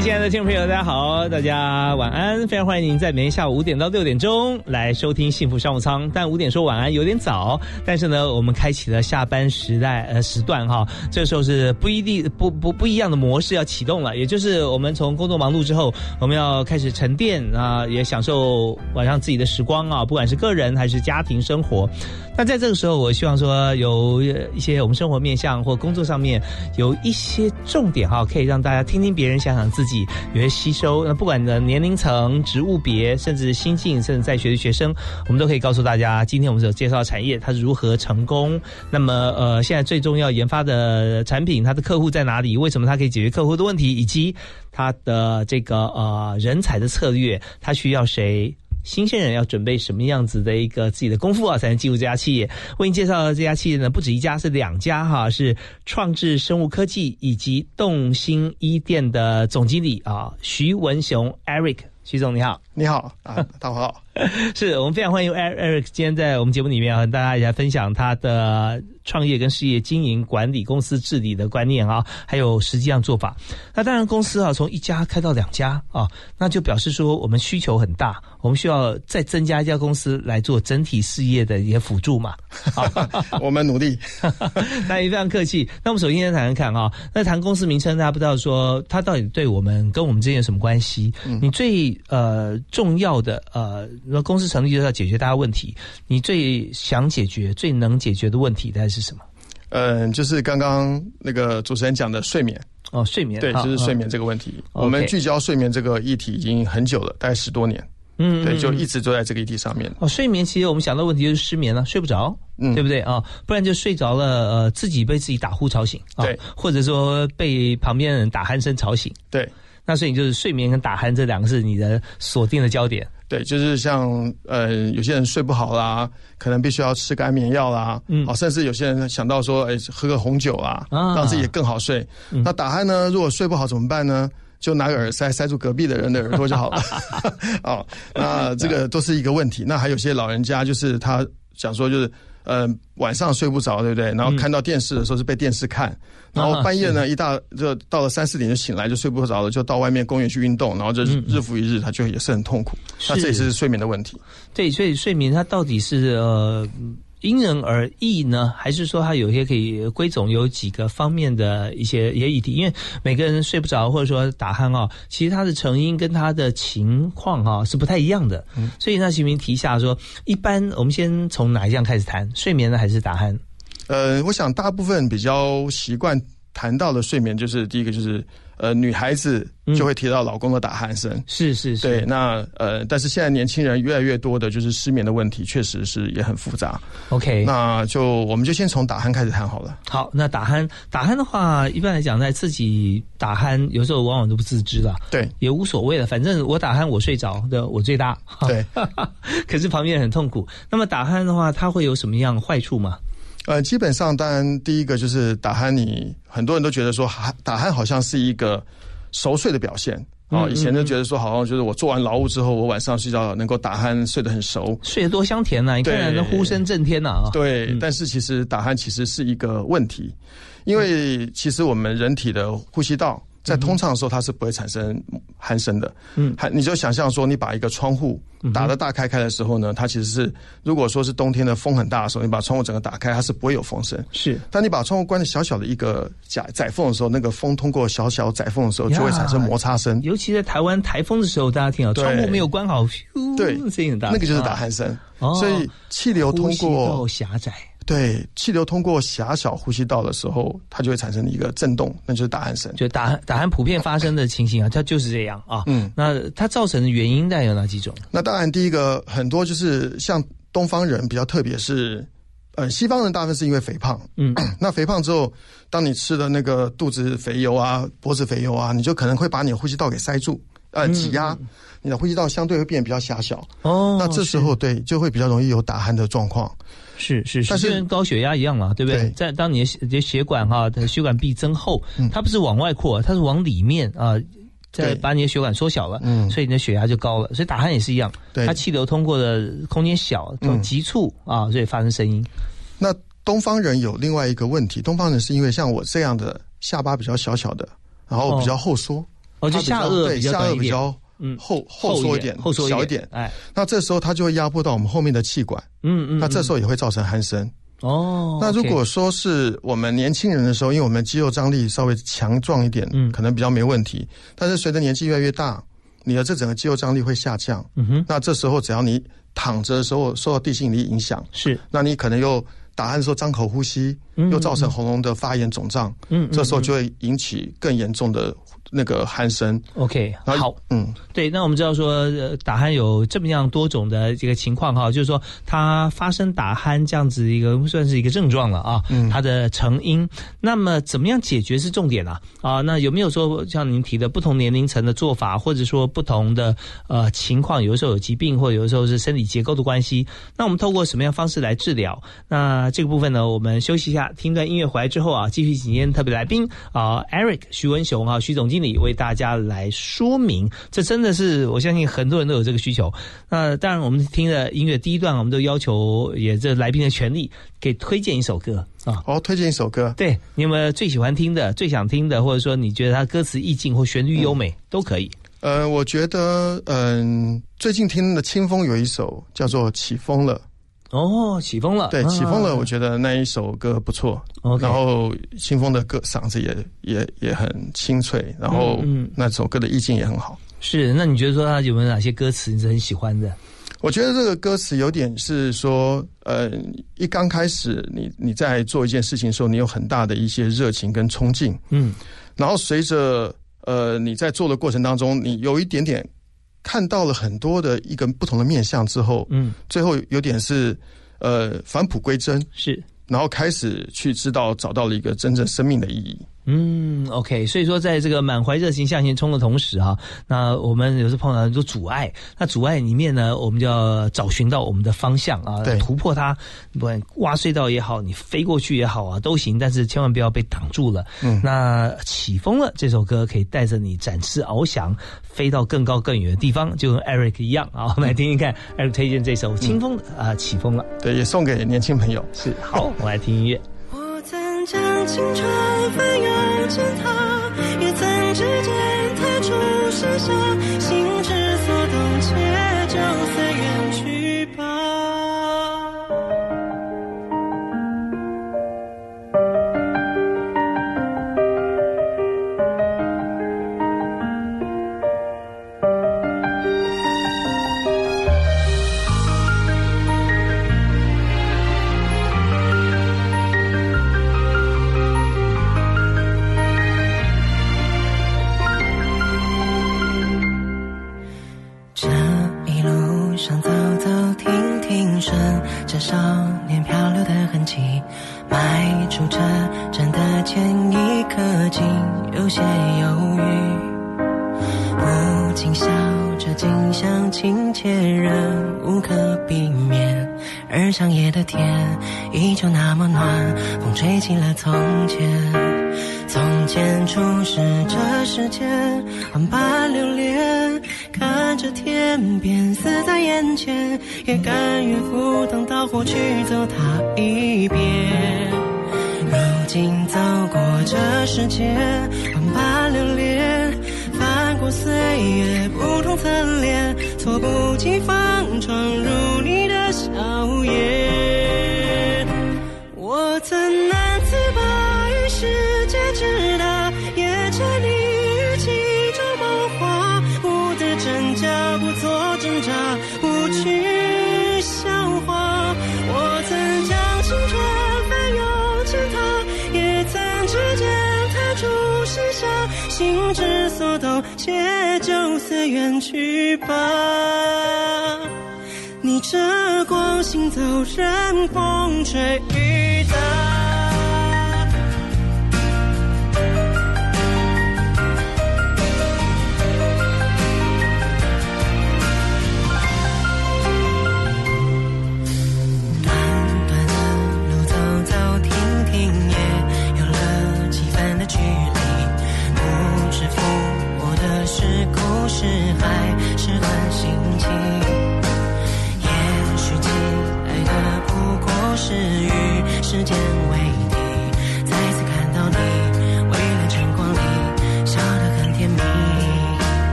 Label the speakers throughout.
Speaker 1: 亲爱的听众朋友，大家好，大家晚安！非常欢迎您在每天下午五点到六点钟来收听幸福商务舱。但五点说晚安有点早，但是呢，我们开启了下班时代呃时段哈，这时候是不一定不不不一样的模式要启动了，也就是我们从工作忙碌之后，我们要开始沉淀啊，也享受晚上自己的时光啊，不管是个人还是家庭生活。那在这个时候，我希望说有一些我们生活面向或工作上面有一些重点哈，可以让大家听听别人，想想自己，己有些吸收。那不管的年龄层、职务别，甚至新进甚至在学的学生，我们都可以告诉大家，今天我们所介绍的产业它是如何成功。那么呃，现在最重要研发的产品，它的客户在哪里？为什么它可以解决客户的问题？以及它的这个呃人才的策略，它需要谁？新鲜人要准备什么样子的一个自己的功夫啊，才能进入这家企业？为您介绍的这家企业呢，不止一家，是两家哈，是创智生物科技以及动心一店的总经理啊，徐文雄 Eric，徐总你好，
Speaker 2: 你好啊，大伙好。
Speaker 1: 是我们非常欢迎 Eric 今天在我们节目里面和大家一起来分享他的创业跟事业经营管理公司治理的观念啊，还有实际上做法。那当然公司啊从一家开到两家啊，那就表示说我们需求很大，我们需要再增加一家公司来做整体事业的一些辅助嘛。
Speaker 2: 我们努力，
Speaker 1: 那也非常客气。那我们首先先谈谈看啊，那谈公司名称，大家不知道说它到底对我们跟我们之间有什么关系？你最呃重要的呃。那公司成立就是要解决大家问题，你最想解决、最能解决的问题，大概是什么？
Speaker 2: 嗯，就是刚刚那个主持人讲的睡眠
Speaker 1: 哦，睡眠
Speaker 2: 对，就是睡眠这个问题。我们聚焦睡眠这个议题已经很久了，大概十多年。嗯，对，就一直都在这个议题上面。
Speaker 1: 哦，睡眠其实我们想到问题就是失眠了，睡不着，嗯，对不对啊？不然就睡着了，呃，自己被自己打呼吵醒，
Speaker 2: 对，
Speaker 1: 或者说被旁边人打鼾声吵醒，
Speaker 2: 对。
Speaker 1: 那所以就是睡眠跟打鼾这两个是你的锁定的焦点。
Speaker 2: 对，就是像呃，有些人睡不好啦，可能必须要吃个安眠药啦，嗯，好，甚至有些人想到说，哎，喝个红酒啦，让自己更好睡。那打鼾呢？如果睡不好怎么办呢？就拿个耳塞塞住隔壁的人的耳朵就好了。哦，那这个都是一个问题。那还有些老人家，就是他想说，就是。呃，晚上睡不着，对不对？然后看到电视的时候是被电视看，然后半夜呢一大就到了三四点就醒来就睡不着了，就到外面公园去运动，然后就日复一日，他就也是很痛苦。那这也是睡眠的问题。
Speaker 1: 对，所以睡眠它到底是呃。因人而异呢，还是说它有些可以归总有几个方面的一些一些议题？因为每个人睡不着或者说打鼾啊，其实它的成因跟它的情况哈是不太一样的。嗯，所以那徐明提一下说，一般我们先从哪一项开始谈？睡眠呢，还是打鼾？
Speaker 2: 呃，我想大部分比较习惯谈到的睡眠，就是第一个就是。呃，女孩子就会提到老公的打鼾声，
Speaker 1: 是是是。
Speaker 2: 对，那呃，但是现在年轻人越来越多的就是失眠的问题，确实是也很复杂。
Speaker 1: OK，
Speaker 2: 那就我们就先从打鼾开始谈好了。
Speaker 1: 好，那打鼾打鼾的话，一般来讲，在自己打鼾，有时候往往都不自知了。
Speaker 2: 对，
Speaker 1: 也无所谓了，反正我打鼾我睡着的我最大。
Speaker 2: 对，
Speaker 1: 可是旁边人很痛苦。那么打鼾的话，它会有什么样坏处吗？
Speaker 2: 呃，基本上，当然第一个就是打鼾，你很多人都觉得说，打鼾好像是一个熟睡的表现啊。以前就觉得说，好像就是我做完劳务之后，我晚上睡觉能够打鼾睡得很熟，
Speaker 1: 睡得多香甜呐！你看那呼声震天呐啊！
Speaker 2: 对，但是其实打鼾其实是一个问题，因为其实我们人体的呼吸道。在通畅的时候，它是不会产生鼾声的。嗯，还你就想象说，你把一个窗户打的大开开的时候呢，它其实是如果说是冬天的风很大的时候，你把窗户整个打开，它是不会有风声。
Speaker 1: 是，
Speaker 2: 当你把窗户关的小小的一个窄窄缝的时候，那个风通过小小窄缝的时候，就会产生摩擦声。
Speaker 1: 尤其在台湾台风的时候，大家听到窗户没有关好，
Speaker 2: 对，
Speaker 1: 声音很大，
Speaker 2: 那个就是打鼾声。所以气流通过
Speaker 1: 狭窄。
Speaker 2: 对，气流通过狭小呼吸道的时候，它就会产生一个震动，那就是打鼾声。
Speaker 1: 就打打鼾普遍发生的情形啊，它就是这样啊。嗯，那它造成的原因大概有哪几种？
Speaker 2: 那当然，第一个很多就是像东方人比较特别，是呃西方人大部分是因为肥胖。嗯，那肥胖之后，当你吃的那个肚子肥油啊、脖子肥油啊，你就可能会把你的呼吸道给塞住。呃挤压，你的呼吸道相对会变比较狭小。哦，那这时候对就会比较容易有打鼾的状况。
Speaker 1: 是是，是，就跟高血压一样嘛，对不对？在当你的血管哈的血管壁增厚，它不是往外扩，它是往里面啊，在把你的血管缩小了，嗯，所以你的血压就高了。所以打鼾也是一样，它气流通过的空间小，就急促啊，所以发生声音。
Speaker 2: 那东方人有另外一个问题，东方人是因为像我这样的下巴比较小小的，然后比较后缩，
Speaker 1: 哦，就下颚
Speaker 2: 对下颚比较。嗯，后后缩一点，后缩小一点，哎，那这时候它就会压迫到我们后面的气管，嗯嗯，那这时候也会造成鼾声。哦，那如果说是我们年轻人的时候，因为我们肌肉张力稍微强壮一点，嗯，可能比较没问题。但是随着年纪越来越大，你的这整个肌肉张力会下降，嗯哼，那这时候只要你躺着的时候受到地心引力影响，
Speaker 1: 是，
Speaker 2: 那你可能又打鼾的时候张口呼吸，又造成喉咙的发炎肿胀，嗯，这时候就会引起更严重的。那个鼾声
Speaker 1: ，OK，好，嗯，对，那我们知道说打鼾有这么样多种的这个情况哈，就是说它发生打鼾这样子一个算是一个症状了啊，嗯，它的成因，那么怎么样解决是重点啊？啊，那有没有说像您提的不同年龄层的做法，或者说不同的呃情况，有的时候有疾病，或者有的时候是生理结构的关系，那我们透过什么样方式来治疗？那这个部分呢，我们休息一下，听段音乐回来之后啊，继续请天特别来宾啊，Eric 徐文雄啊，徐总经。经理为大家来说明，这真的是我相信很多人都有这个需求。那当然，我们听的音乐第一段，我们都要求也这来宾的权利，给推荐一首歌啊。
Speaker 2: 哦，推荐一首歌，
Speaker 1: 对，你有没有最喜欢听的、最想听的，或者说你觉得它歌词意境或旋律优美都可以。
Speaker 2: 呃，我觉得，嗯，最近听的清风有一首叫做《起风了》。
Speaker 1: 哦，起风了。
Speaker 2: 对，起风了。我觉得那一首歌不错。然后清风的歌嗓子也也也很清脆，然后那首歌的意境也很好。
Speaker 1: 是，那你觉得说他有没有哪些歌词你是很喜欢的？
Speaker 2: 我觉得这个歌词有点是说，呃，一刚开始你你在做一件事情的时候，你有很大的一些热情跟冲劲，嗯，然后随着呃你在做的过程当中，你有一点点。看到了很多的一个不同的面相之后，嗯，最后有点是，呃，返璞归真，
Speaker 1: 是，
Speaker 2: 然后开始去知道找到了一个真正生命的意义。
Speaker 1: 嗯，OK，所以说在这个满怀热情向前冲的同时啊，那我们有时碰到很多阻碍，那阻碍里面呢，我们就要找寻到我们的方向啊，突破它，不管挖隧道也好，你飞过去也好啊，都行，但是千万不要被挡住了。嗯，那起风了这首歌可以带着你展翅翱翔，飞到更高更远的地方，就跟 Eric 一样啊。我们来听听看，Eric 推荐这首清风的啊，起风了。
Speaker 2: 对，也送给年轻朋友。
Speaker 1: 是，好，我来听音乐。
Speaker 3: 我曾将青春尽头却仍无可避免，而长夜的天依旧那么暖，风吹起了从前，从前初识这世间，万般留恋，看着天边死在眼前，也甘愿赴汤蹈火去走它一遍。如今走过这世间，万般留恋，翻过岁月。侧脸，猝不及防。风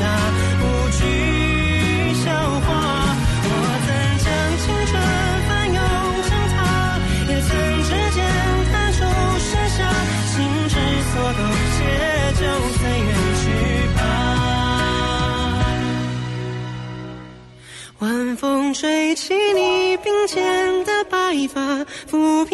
Speaker 3: 不惧笑话。我曾将青春翻涌成塔，也曾指尖弹出盛夏，心之所动，且就随缘去吧。晚风吹起你鬓间的白发，抚平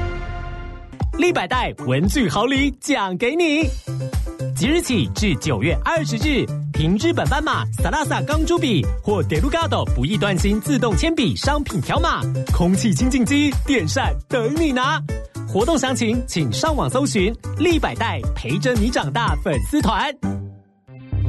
Speaker 4: 立百代文具好礼奖给你！即日起至九月二十日，凭日本斑马、Salasa 钢珠笔或 Delgado 不易断芯自动铅笔商品条码，空气清净机、电扇等你拿。活动详情请上网搜寻“立百代陪着你长大”粉丝团。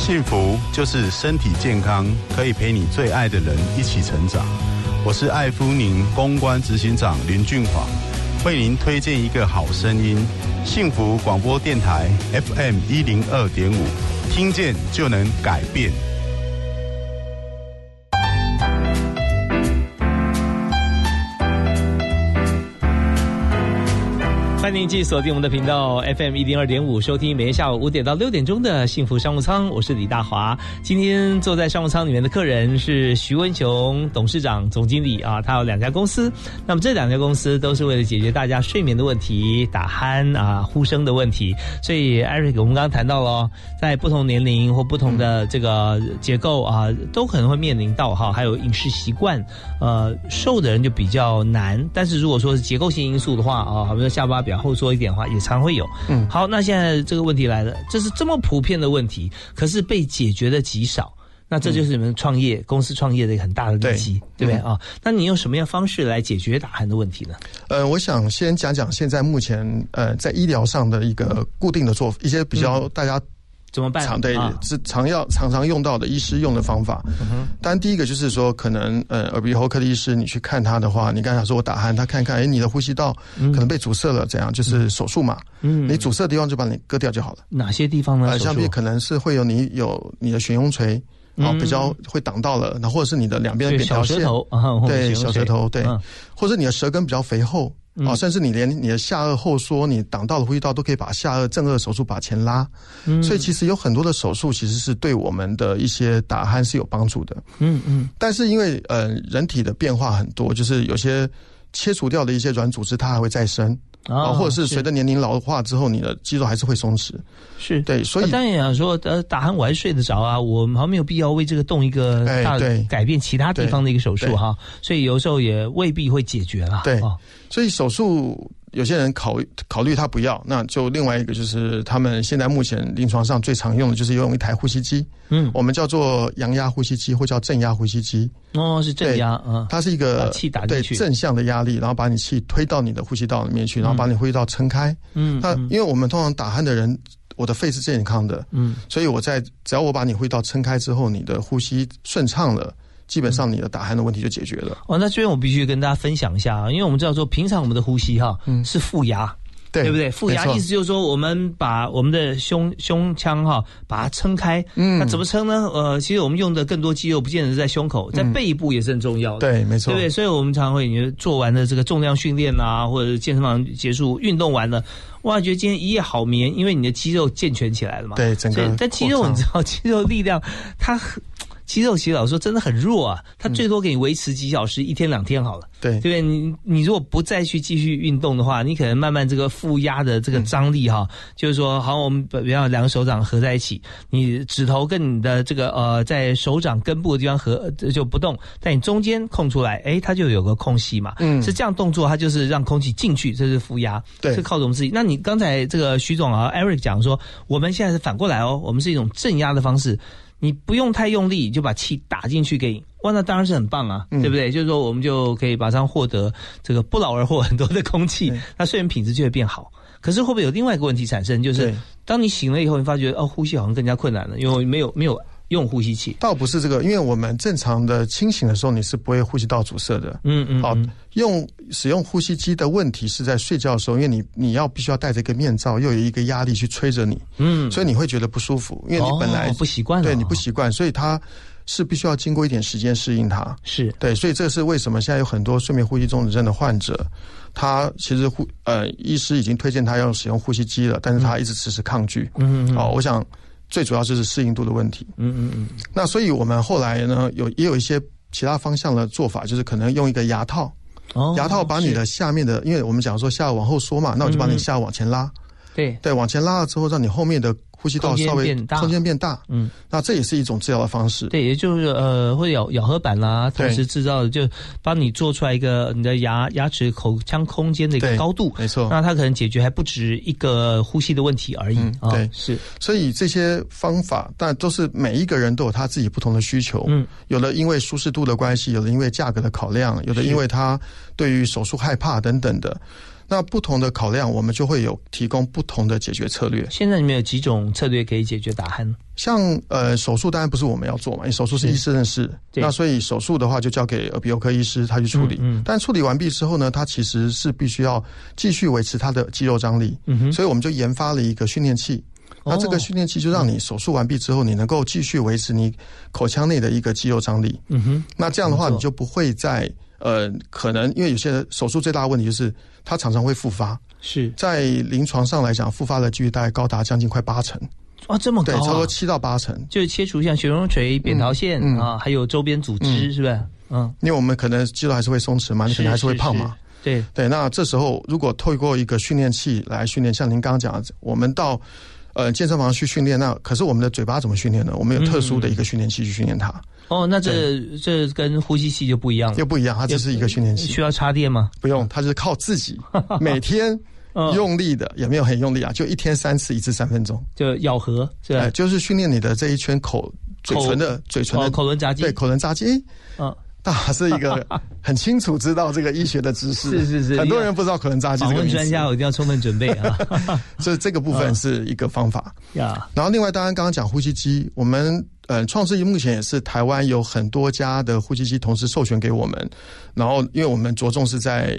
Speaker 5: 幸福就是身体健康，可以陪你最爱的人一起成长。我是艾夫宁公关执行长林俊华，为您推荐一个好声音——幸福广播电台 FM 一零二点五，听见就能改变。
Speaker 1: 欢迎继续锁定我们的频道 FM 一零二点五，收听每天下午五点到六点钟的幸福商务舱。我是李大华。今天坐在商务舱里面的客人是徐文雄董事长、总经理啊，他有两家公司。那么这两家公司都是为了解决大家睡眠的问题、打鼾啊、呼声的问题。所以艾瑞克，我们刚刚谈到了，在不同年龄或不同的这个结构啊，都可能会面临到哈，还有饮食习惯，呃，瘦的人就比较难。但是如果说是结构性因素的话啊，好比说下巴。比较后缩一点的话，也常会有。嗯，好，那现在这个问题来了，这是这么普遍的问题，可是被解决的极少。那这就是你们创业公司创业的一个很大的利基，对不对啊？那你用什么样方式来解决打鼾的问题呢？
Speaker 2: 呃，我想先讲讲现在目前呃在医疗上的一个固定的做一些比较大家。
Speaker 1: 怎么办？
Speaker 2: 常对是常要常常用到的医师用的方法。当然，第一个就是说，可能呃耳鼻喉科的医师，你去看他的话，你刚才说我打鼾，他看看，哎，你的呼吸道可能被阻塞了，怎样？就是手术嘛。嗯，你阻塞的地方就把你割掉就好了。
Speaker 1: 哪些地方呢？
Speaker 2: 呃像比可能是会有你有你的悬雍垂啊，比较会挡到了，那或者是你的两边的扁桃腺，对小舌头，对，或者你的舌根比较肥厚。哦，甚至你连你的下颚后缩，你挡到了呼吸道，都可以把下颚正颚手术把前拉。嗯，所以其实有很多的手术，其实是对我们的一些打鼾是有帮助的。嗯嗯。但是因为呃人体的变化很多，就是有些切除掉的一些软组织，它还会再生。啊，或者是随着年龄老化之后，你的肌肉还是会松弛。
Speaker 1: 是
Speaker 2: 对，所以
Speaker 1: 当然想说，呃，打鼾我还睡得着啊，我好像没有必要为这个动一个大改变其他地方的一个手术哈。所以有时候也未必会解决了。
Speaker 2: 对，所以手术。有些人考考虑他不要，那就另外一个就是他们现在目前临床上最常用的就是用一台呼吸机，嗯，我们叫做阳压呼吸机或叫正压呼吸机。
Speaker 1: 哦，是正压啊，
Speaker 2: 它是一个
Speaker 1: 气打进
Speaker 2: 去，正向的压力，然后把你气推到你的呼吸道里面去，然后把你呼吸道撑开。嗯，那因为我们通常打鼾的人，我的肺是健康的，嗯，所以我在只要我把你呼吸道撑开之后，你的呼吸顺畅了。基本上你的打鼾的问题就解决了。
Speaker 1: 哦，那这边我必须跟大家分享一下啊，因为我们知道说平常我们的呼吸哈，嗯，是负压，对不对？负压意思就是说我们把我们的胸胸腔哈把它撑开，嗯，那怎么撑呢？呃，其实我们用的更多肌肉不见得是在胸口，在背部也是很重要的。
Speaker 2: 对，没错，
Speaker 1: 对不对？所以我们常会你做完的这个重量训练啊，或者健身房结束运动完了，哇，觉得今天一夜好眠，因为你的肌肉健全起来了嘛。
Speaker 2: 对，整个
Speaker 1: 但肌肉你知道，肌肉力量它很。肌肉其实老说真的很弱啊，它最多给你维持几小时，一天两天好了。
Speaker 2: 对，
Speaker 1: 对不对？你你如果不再去继续运动的话，你可能慢慢这个负压的这个张力哈，就是说，好，我们比方两个手掌合在一起，你指头跟你的这个呃，在手掌根部的地方合就不动，但你中间空出来，哎，它就有个空隙嘛。嗯，是这样动作，它就是让空气进去，这是负压。
Speaker 2: 对，
Speaker 1: 是靠我们自己。那你刚才这个徐总啊，Eric 讲说，我们现在是反过来哦，我们是一种正压的方式。你不用太用力，就把气打进去给，哇，那当然是很棒啊，对不对？就是说，我们就可以马上获得这个不劳而获很多的空气，那睡眠品质就会变好。可是会不会有另外一个问题产生？就是当你醒了以后，你发觉哦，呼吸好像更加困难了，因为没有没有。用呼吸器
Speaker 2: 倒不是这个，因为我们正常的清醒的时候，你是不会呼吸道阻塞的。嗯嗯。好，用使用呼吸机的问题是在睡觉的时候，因为你你要必须要戴着一个面罩，又有一个压力去吹着你。嗯。所以你会觉得不舒服，因为你本来
Speaker 1: 不习惯。
Speaker 2: 对，你不习惯，所以它是必须要经过一点时间适应它。
Speaker 1: 是
Speaker 2: 对，所以这是为什么现在有很多睡眠呼吸中止症的患者，他其实呼呃，医师已经推荐他要使用呼吸机了，但是他一直迟迟抗拒。嗯嗯。好，我想。最主要就是适应度的问题。嗯嗯嗯。那所以我们后来呢，有也有一些其他方向的做法，就是可能用一个牙套，牙套把你的下面的，因为我们讲说下往后缩嘛，那我就把你下往前拉。
Speaker 1: 对
Speaker 2: 对，往前拉了之后，让你后面的。呼吸道稍微空间变大，嗯，那这也是一种治疗的方式。
Speaker 1: 对，也就是呃，会咬咬合板啦，同时制造就帮你做出来一个你的牙牙齿口腔空间的一个高度，
Speaker 2: 没错。
Speaker 1: 那它可能解决还不止一个呼吸的问题而已。
Speaker 2: 对，
Speaker 1: 是。
Speaker 2: 所以这些方法，但都是每一个人都有他自己不同的需求。嗯，有的因为舒适度的关系，有的因为价格的考量，有的因为他对于手术害怕等等的。那不同的考量，我们就会有提供不同的解决策略。
Speaker 1: 现在你们有几种策略可以解决打鼾？
Speaker 2: 像呃手术当然不是我们要做嘛，因为手术是医生的事，那所以手术的话就交给耳鼻喉科医师他去处理。但处理完毕之后呢，他其实是必须要继续维持他的肌肉张力，所以我们就研发了一个训练器。那这个训练器就让你手术完毕之后，你能够继续维持你口腔内的一个肌肉张力。嗯哼，那这样的话你就不会在。呃，可能因为有些手术最大的问题就是它常常会复发
Speaker 1: 是
Speaker 2: 在临床上来讲，复发的几率大概高达将近快八成。
Speaker 1: 啊，这么高，
Speaker 2: 对，差不多七到八成，
Speaker 1: 就是切除像血溶垂、扁桃腺啊，还有周边组织，是不是？
Speaker 2: 嗯，因为我们可能肌肉还是会松弛嘛，你可能还是会胖嘛。
Speaker 1: 对
Speaker 2: 对，那这时候如果透过一个训练器来训练，像您刚刚讲，我们到呃健身房去训练，那可是我们的嘴巴怎么训练呢？我们有特殊的一个训练器去训练它。
Speaker 1: 哦，那这这跟呼吸器就不一样了，
Speaker 2: 又不一样，它只是一个训练器。
Speaker 1: 需要插电吗？
Speaker 2: 不用，它是靠自己 每天。用力的也没有很用力啊，就一天三次，一次三分钟，
Speaker 1: 就咬合是吧？
Speaker 2: 就是训练你的这一圈口嘴唇的嘴唇的
Speaker 1: 口轮匝肌，
Speaker 2: 对口轮匝肌。嗯，大是一个 很清楚知道这个医学的知识，
Speaker 1: 是是是，
Speaker 2: 很多人不知道口轮匝肌。
Speaker 1: 访问专家，我一定要充分准备啊。
Speaker 2: 所以这个部分是一个方法
Speaker 1: 呀。
Speaker 2: 然后另外，当然刚刚讲呼吸机，我们呃创世仪目前也是台湾有很多家的呼吸机同时授权给我们，然后因为我们着重是在。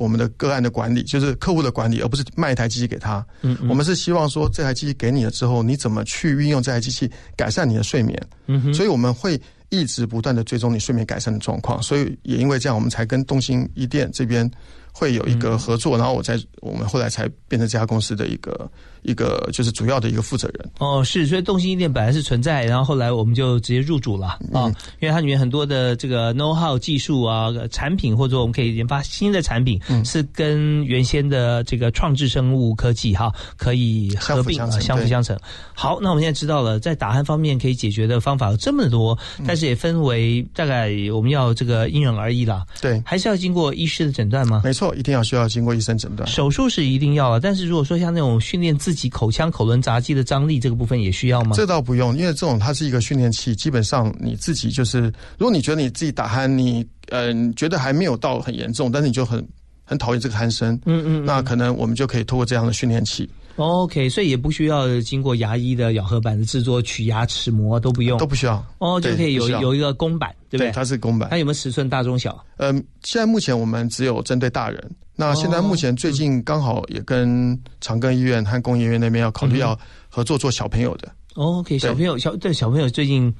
Speaker 2: 我们的个案的管理就是客户的管理，而不是卖一台机器给他。嗯，我们是希望说这台机器给你了之后，你怎么去运用这台机器改善你的睡眠？嗯哼，所以我们会一直不断的追踪你睡眠改善的状况。所以也因为这样，我们才跟东兴一店这边会有一个合作，然后我在我们后来才变成这家公司的一个。一个就是主要的一个负责人
Speaker 1: 哦，是，所以动心一店本来是存在，然后后来我们就直接入主了啊，因为它里面很多的这个 know how 技术啊，产品或者我们可以研发新的产品，是跟原先的这个创智生物科技哈可以合并啊，相辅相成。好，那我们现在知道了，在打鼾方面可以解决的方法有这么多，但是也分为大概我们要这个因人而异了。
Speaker 2: 对，
Speaker 1: 还是要经过医师的诊断吗？
Speaker 2: 没错，一定要需要经过医生诊断。
Speaker 1: 手术是一定要了，但是如果说像那种训练自己口腔、口轮匝肌的张力这个部分也需要吗？
Speaker 2: 这倒不用，因为这种它是一个训练器，基本上你自己就是，如果你觉得你自己打鼾，你嗯觉得还没有到很严重，但是你就很很讨厌这个鼾声，嗯嗯，那可能我们就可以通过这样的训练器。
Speaker 1: OK，所以也不需要经过牙医的咬合板的制作、取牙齿模都不用，
Speaker 2: 都不需要
Speaker 1: 哦，就可以有有一个公版，对不对？
Speaker 2: 它是公版，
Speaker 1: 它有没有尺寸大中小？
Speaker 2: 嗯，现在目前我们只有针对大人。那现在目前最近刚好也跟长庚医院和工业院那边要考虑要合作做小朋友的。
Speaker 1: OK，小朋友小对小朋友最近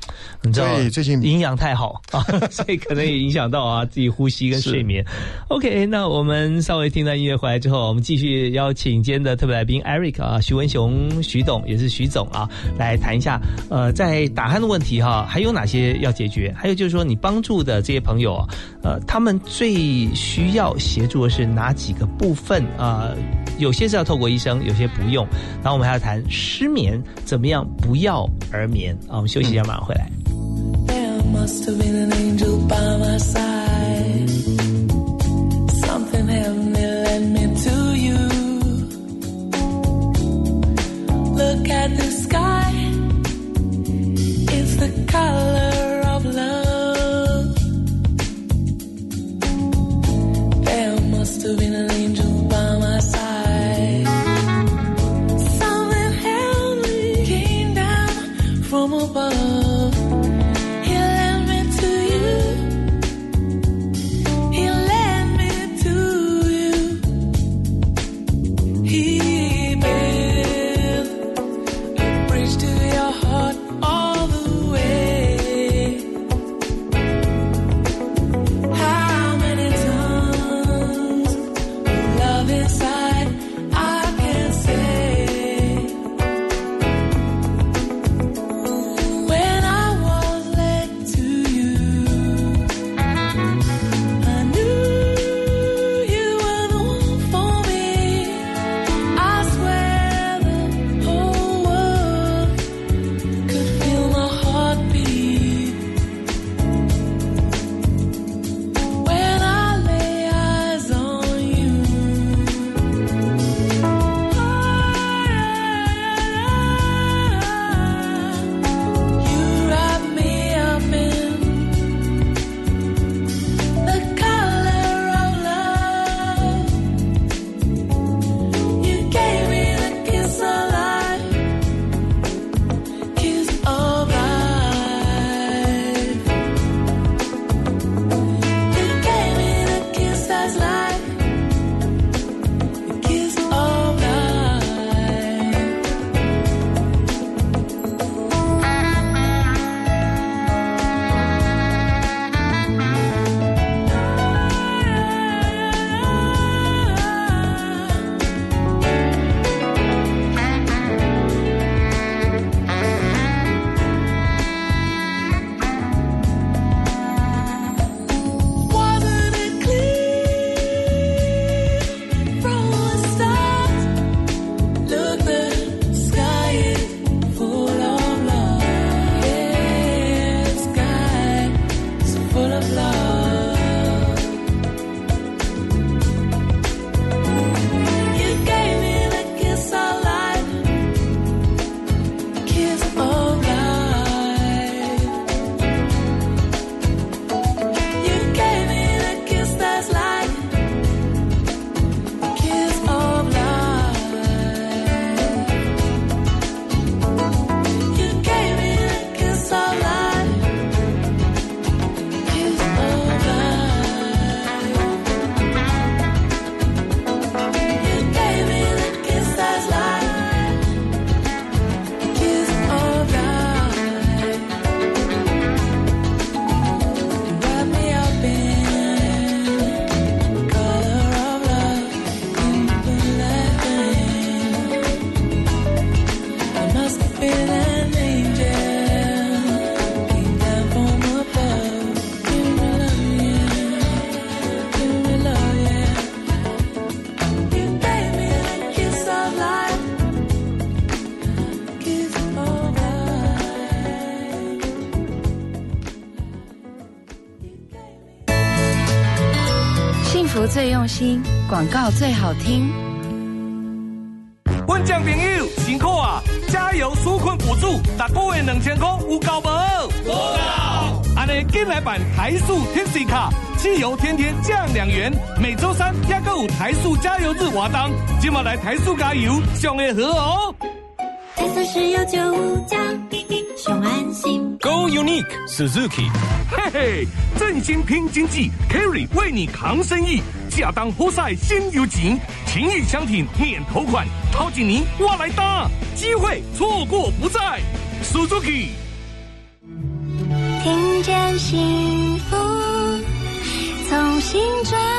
Speaker 1: 你知道
Speaker 2: 最近
Speaker 1: 营养太好啊，所以可能也影响到啊自己呼吸跟睡眠。OK，那我们稍微听到音乐回来之后，我们继续邀请今天的特别来宾 Eric 啊，徐文雄徐董也是徐总啊，来谈一下呃在打鼾的问题哈，还有哪些要解决？还有就是说你帮助的这些朋友啊，呃他们最需要协助的是哪几个部分啊？有些是要透过医生，有些不用。然后我们还要谈失眠，怎么样不药而眠啊？我们休息一下，马上回来。
Speaker 6: Look at this. 心，广告最好听。
Speaker 7: 温江朋友辛苦啊！加油纾困补助，大个月两千块有够无？有够！安尼，进来办台塑 Tipsy 卡，汽油天天降两元。每周三也个有台塑加油日活动，今晚来台塑加油，上会好哦。
Speaker 8: 台塑石油九五加，上安心。
Speaker 7: Go Unique Suzuki，嘿嘿，振兴拼经济，Kerry 为你扛生意。亚当活塞先有钱，情谊相挺免头款，掏紧您我来搭，机会错过不再，Suzuki。
Speaker 8: 听见幸福，从心转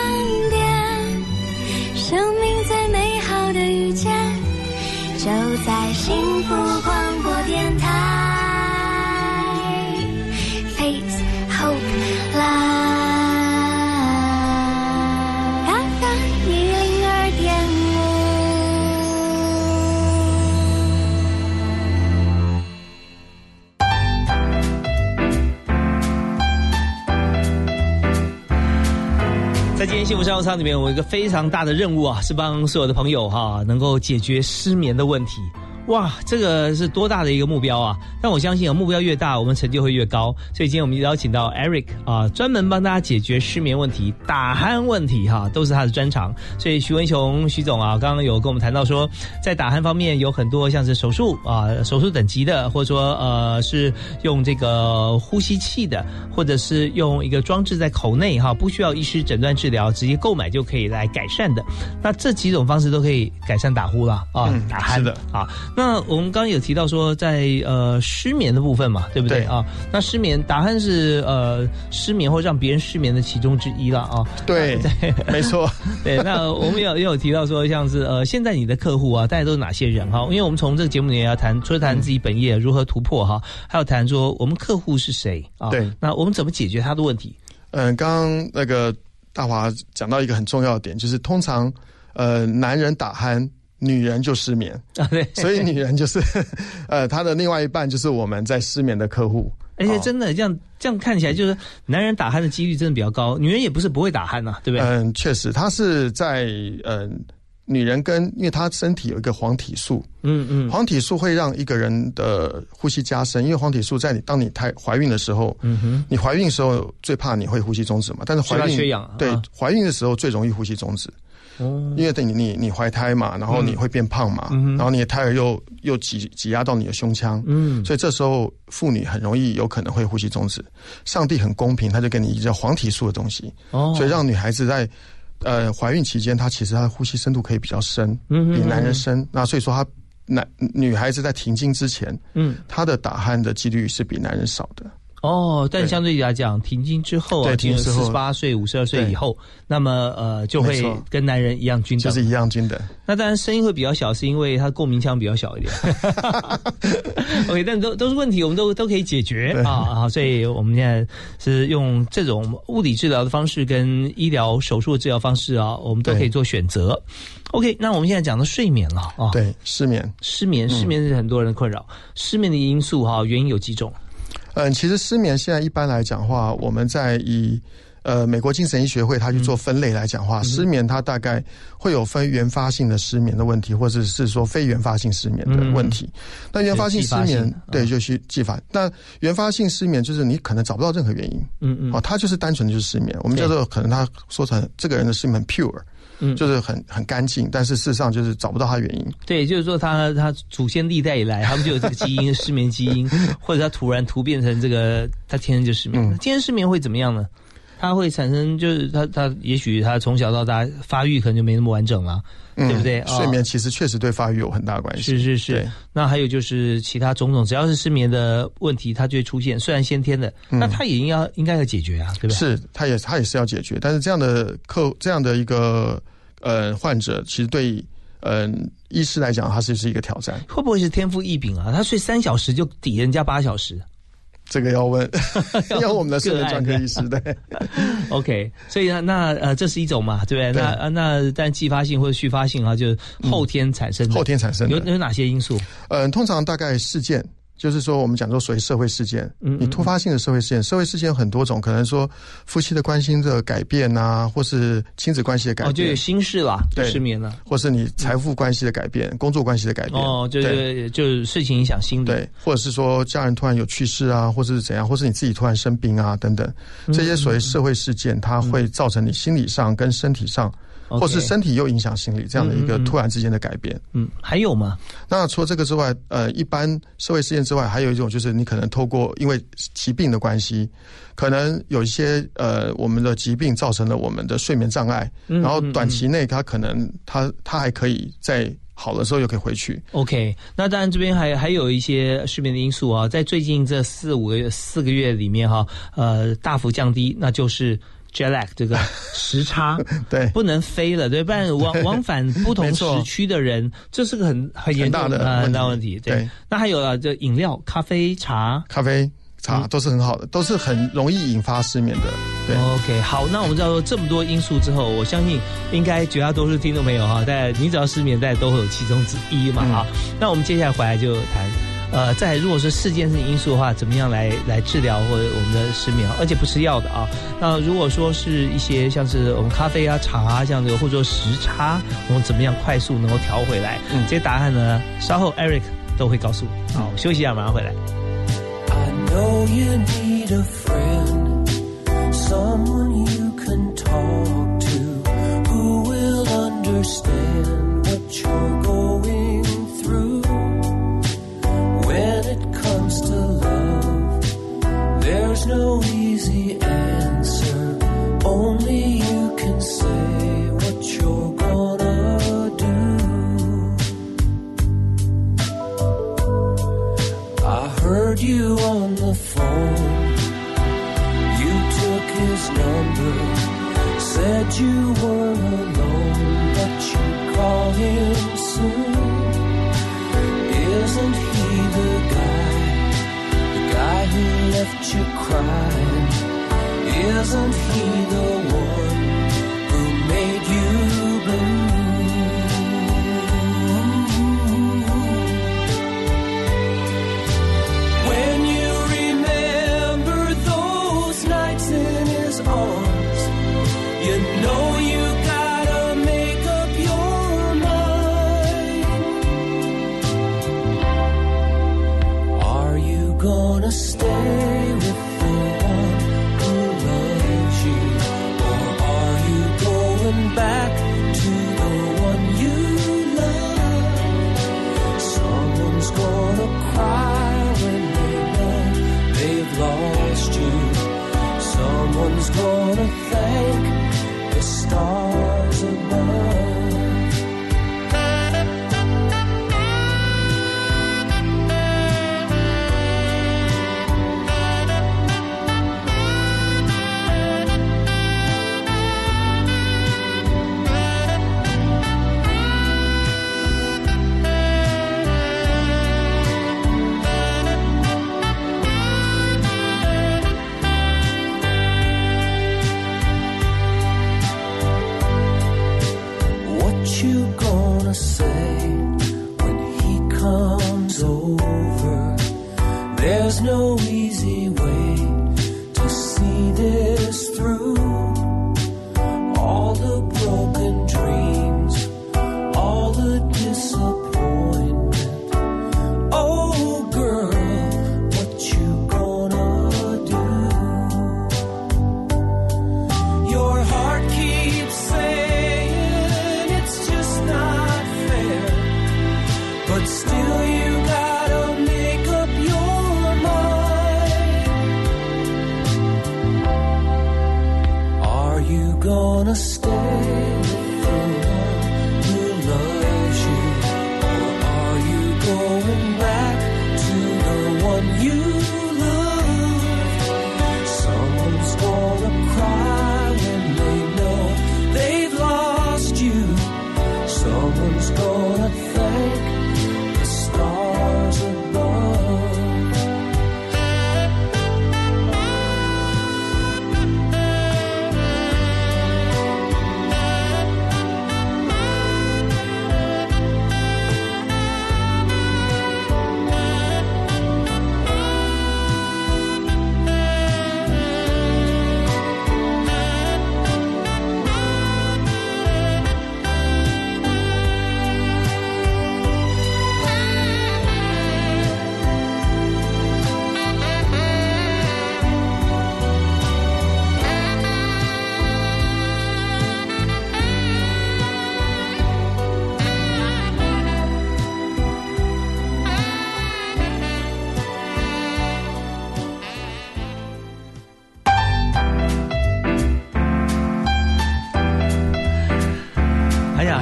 Speaker 8: 在
Speaker 1: 今天幸福商务舱里面，我有一个非常大的任务啊，是帮所有的朋友哈，能够解决失眠的问题。哇，这个是多大的一个目标啊！但我相信啊，目标越大，我们成就会越高。所以今天我们邀请到 Eric 啊，专门帮大家解决失眠问题、打鼾问题哈，都是他的专长。所以徐文雄徐总啊，刚刚有跟我们谈到说，在打鼾方面有很多像是手术啊、手术等级的，或者说呃是用这个呼吸器的，或者是用一个装置在口内哈，不需要医师诊断治疗，直接购买就可以来改善的。那这几种方式都可以改善打呼了啊，打鼾
Speaker 2: 的
Speaker 1: 啊。那我们刚刚有提到说，在呃失眠的部分嘛，对不对啊？那失眠打鼾是呃失眠或让别人失眠的其中之一了啊。
Speaker 2: 对 对，没错。
Speaker 1: 对，那我们有也有提到说，像是呃现在你的客户啊，大家都是哪些人哈？因为我们从这个节目里面要谈，除了谈自己本业如何突破哈，还有谈说我们客户是谁啊？
Speaker 2: 对，
Speaker 1: 那我们怎么解决他的问题？
Speaker 2: 嗯，刚刚那个大华讲到一个很重要的点，就是通常呃男人打鼾。女人就失眠。
Speaker 1: 啊，对，
Speaker 2: 所以女人就是，呃，她的另外一半就是我们在失眠的客户。
Speaker 1: 而且真的这样这样看起来，就是男人打鼾的几率真的比较高，女人也不是不会打鼾呐，对不对？
Speaker 2: 嗯，确实，她是在嗯，女人跟因为她身体有一个黄体素，嗯嗯，黄体素会让一个人的呼吸加深，因为黄体素在你当你太怀孕的时候，嗯哼，你怀孕的时候最怕你会呼吸终止嘛，但是怀孕
Speaker 1: 缺氧，
Speaker 2: 对，怀孕的时候最容易呼吸终止。因为等你你你怀胎嘛，然后你会变胖嘛，然后你的胎儿又又挤挤压到你的胸腔，嗯，所以这时候妇女很容易有可能会呼吸中止。上帝很公平，他就给你一个黄体素的东西，哦，所以让女孩子在呃怀孕期间，她其实她的呼吸深度可以比较深，嗯，比男人深。那所以说，她男女孩子在停经之前，嗯，她的打鼾的几率是比男人少的。
Speaker 1: 哦，但相对来讲，停经之后啊，停四十八岁、五十二岁以后，那么呃，就会跟男人一样均等，
Speaker 2: 就是一样均等。
Speaker 1: 那当然声音会比较小，是因为他共鸣腔比较小一点。OK，但都都是问题，我们都都可以解决啊啊！所以我们现在是用这种物理治疗的方式跟医疗手术的治疗方式啊，我们都可以做选择。OK，那我们现在讲到睡眠了啊，
Speaker 2: 对，失眠，
Speaker 1: 失眠，失眠是很多人困扰。失眠的因素哈，原因有几种。
Speaker 2: 嗯，其实失眠现在一般来讲话，我们在以呃美国精神医学会它去做分类来讲话，失眠它大概会有分原发性的失眠的问题，或者是说非原发性失眠的问题。那原发性失眠，对，就是继发。那原发性失眠就是你可能找不到任何原因，嗯嗯，哦，他就是单纯的就是失眠。我们叫做可能他说成这个人的失眠 pure。嗯，就是很很干净，但是事实上就是找不到它原因。
Speaker 1: 对，就是说它它祖先历代以来，他们就有这个基因失眠基因，或者它突然突变成这个，它天生就失眠。天生失眠会怎么样呢？他会产生就是他他也许他从小到大发育可能就没那么完整了，对不对？
Speaker 2: 睡眠其实确实对发育有很大关系。
Speaker 1: 是是是。那还有就是其他种种，只要是失眠的问题，它就会出现。虽然先天的，那他也应该应该要解决啊，对不对？
Speaker 2: 是，他也他也是要解决，但是这样的客这样的一个。呃，患者其实对嗯医师来讲，他是是一个挑战。
Speaker 1: 会不会是天赋异禀啊？他睡三小时就抵人家八小时？
Speaker 2: 这个要问，要我们的睡眠专科医师对。
Speaker 1: OK，所以呢，那呃，这是一种嘛，对不对？那那但继发性或者续发性啊，就是后天产生的。
Speaker 2: 后天产生
Speaker 1: 有有哪些因素？
Speaker 2: 嗯，通常大概事件就是说，我们讲说属于社会事件，你突发性的社会事件，社会事件有很多种，可能说夫妻的关心的改变啊，或是亲子关系的改变，
Speaker 9: 就有心事啦，
Speaker 2: 对，
Speaker 9: 失眠了，
Speaker 2: 或是你财富关系的改变，工作关系的改变，
Speaker 9: 哦，就是就是事情影响心理，
Speaker 2: 对，或者是说家人突然有去世啊，或者是怎样，或是你自己突然生病啊等等，这些所谓社会事件，它会造成你心理上跟身体上。或是身体又影响心理这样的一个突然之间的改变，
Speaker 9: 嗯，还有吗？
Speaker 2: 那除了这个之外，呃，一般社会事件之外，还有一种就是你可能透过因为疾病的关系，可能有一些呃，我们的疾病造成了我们的睡眠障碍，然后短期内它可能它它还可以在好的时候又可以回去。
Speaker 9: OK，那当然这边还还有一些睡眠的因素啊，在最近这四五个月四个月里面哈，呃，大幅降低，那就是。Jet lag 这个时差
Speaker 2: 对
Speaker 9: 不能飞了对，不然 往往返不同时区的人，这是个很很严重
Speaker 2: 的
Speaker 9: 很大问题。对，那还有啊，这饮料、咖啡、茶、
Speaker 2: 咖啡、茶都是很好的，都是很容易引发失眠的。对
Speaker 9: ，OK，好，那我们知道这么多因素之后，我相信应该绝大多数听众朋友哈，在你只要失眠，大家都会有其中之一嘛哈。那我们接下来回来就谈。呃，在如果是事件性因素的话，怎么样来来治疗或者我们的失眠，而且不吃药的啊？那如果说是一些像是我们咖啡啊、茶啊这样子，或者说时差，我们怎么样快速能够调回来？嗯，这些答案呢，稍后 Eric 都会告诉你。好，休息一下，马上回来。No easy answer. Only you can say what you're gonna do. I heard you on the phone. You took his number, said you were alone, but you'd call him soon. You crying. Isn't he the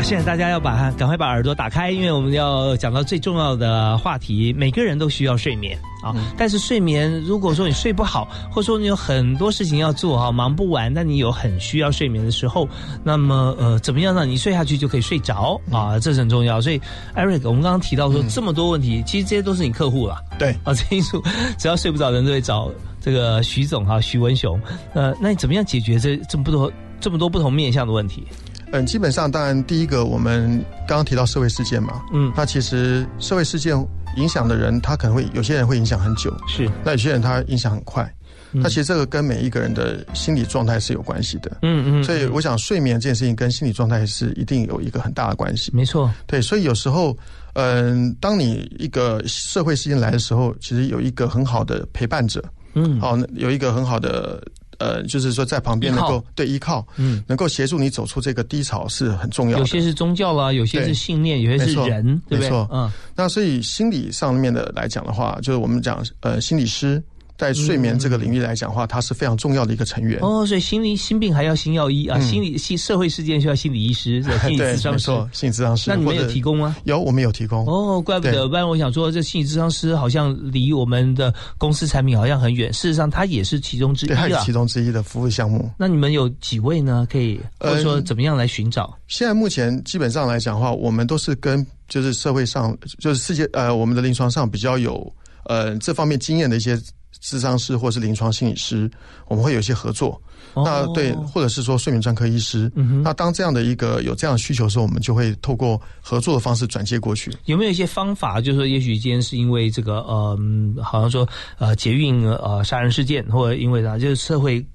Speaker 1: 现在大家要把赶快把耳朵打开，因为我们要讲到最重要的话题。每个人都需要睡眠啊，但是睡眠如果说你睡不好，或者说你有很多事情要做哈，忙不完，但你有很需要睡眠的时候，那么呃，怎么样让你睡下去就可以睡着啊？这是很重要。所以，Eric，我们刚刚提到说这么多问题，其实这些都是你客户了。
Speaker 2: 对
Speaker 1: 啊，这一组只要睡不着的人都会找这个徐总哈，徐文雄。呃，那你怎么样解决这这么多这么多不同面向的问题？
Speaker 2: 嗯，基本上，当然，第一个我们刚刚提到社会事件嘛，嗯，那其实社会事件影响的人，他可能会有些人会影响很久，
Speaker 1: 是，
Speaker 2: 那有些人他影响很快，那其实这个跟每一个人的心理状态是有关系的，嗯嗯，所以我想睡眠这件事情跟心理状态是一定有一个很大的关系，
Speaker 1: 没错，
Speaker 2: 对，所以有时候，嗯，当你一个社会事件来的时候，其实有一个很好的陪伴者，嗯，好，有一个很好的。呃，就是说在旁边能够对依靠，嗯，能够协助你走出这个低潮是很重要的。
Speaker 1: 有些是宗教啦，有些是信念，有些是人，对不对？
Speaker 2: 没错，嗯。那所以心理上面的来讲的话，就是我们讲呃心理师。在睡眠这个领域来讲的话，它是非常重要的一个成员。
Speaker 1: 哦，所以心理心病还要心药医啊，心理心社会事件需要心理医师，心理咨商师，
Speaker 2: 心理咨商师。
Speaker 1: 那你们有提供吗？
Speaker 2: 有，我们有提供。
Speaker 1: 哦，怪不得，不然我想说，这心理咨商师好像离我们的公司产品好像很远。事实上，它也是其中之一
Speaker 2: 啊，其中之一的服务项目。
Speaker 1: 那你们有几位呢？可以或者说怎么样来寻找？
Speaker 2: 现在目前基本上来讲的话，我们都是跟就是社会上就是世界呃我们的临床上比较有呃这方面经验的一些。智商师或是临床心理师，我们会有一些合作。那对，或者是说睡眠专科医师。那当这样的一个有这样的需求的时候，我们就会透过合作的方式转接过去。
Speaker 1: 有没有一些方法？就是说，也许今天是因为这个呃，好像说呃捷运呃杀人事件，或者因为啥，就是社会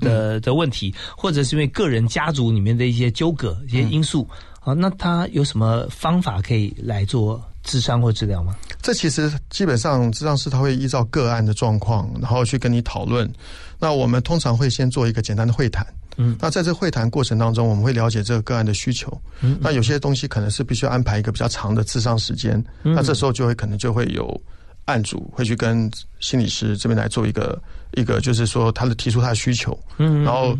Speaker 1: 的的问题，或者是因为个人家族里面的一些纠葛、一些因素啊，那他有什么方法可以来做？智商或治疗吗？
Speaker 2: 这其实基本上智商师他会依照个案的状况，然后去跟你讨论。那我们通常会先做一个简单的会谈。嗯，那在这会谈过程当中，我们会了解这个个案的需求。嗯，那有些东西可能是必须安排一个比较长的智商时间。那这时候就会可能就会有案主会去跟心理师这边来做一个一个，就是说他的提出他的需求。嗯，然后。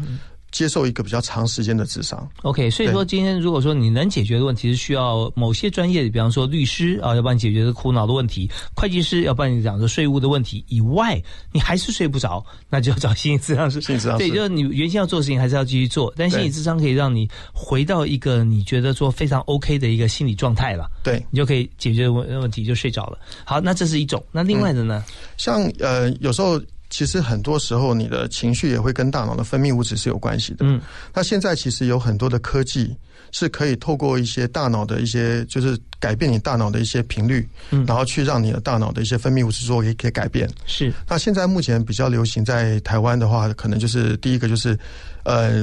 Speaker 2: 接受一个比较长时间的智商。
Speaker 1: OK，所以说今天如果说你能解决的问题是需要某些专业的，比方说律师啊，要帮你解决这苦恼的问题；会计师要帮你讲这税务的问题以外，你还是睡不着，那就要找心理咨商师。
Speaker 2: 心理咨商
Speaker 1: 对，就是你原先要做的事情还是要继续做，但心理智商可以让你回到一个你觉得说非常 OK 的一个心理状态了。
Speaker 2: 对，
Speaker 1: 你就可以解决问问题，就睡着了。好，那这是一种。那另外的呢？
Speaker 2: 像呃，有时候。其实很多时候，你的情绪也会跟大脑的分泌物质是有关系的。嗯，那现在其实有很多的科技是可以透过一些大脑的一些，就是改变你大脑的一些频率，嗯，然后去让你的大脑的一些分泌物质做一些改变。
Speaker 1: 是。
Speaker 2: 那现在目前比较流行在台湾的话，可能就是第一个就是，呃，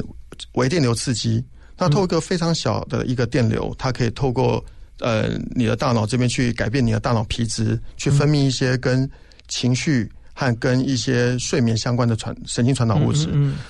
Speaker 2: 微电流刺激。那透过非常小的一个电流，它可以透过呃你的大脑这边去改变你的大脑皮质，去分泌一些跟情绪。和跟一些睡眠相关的传神经传导物质，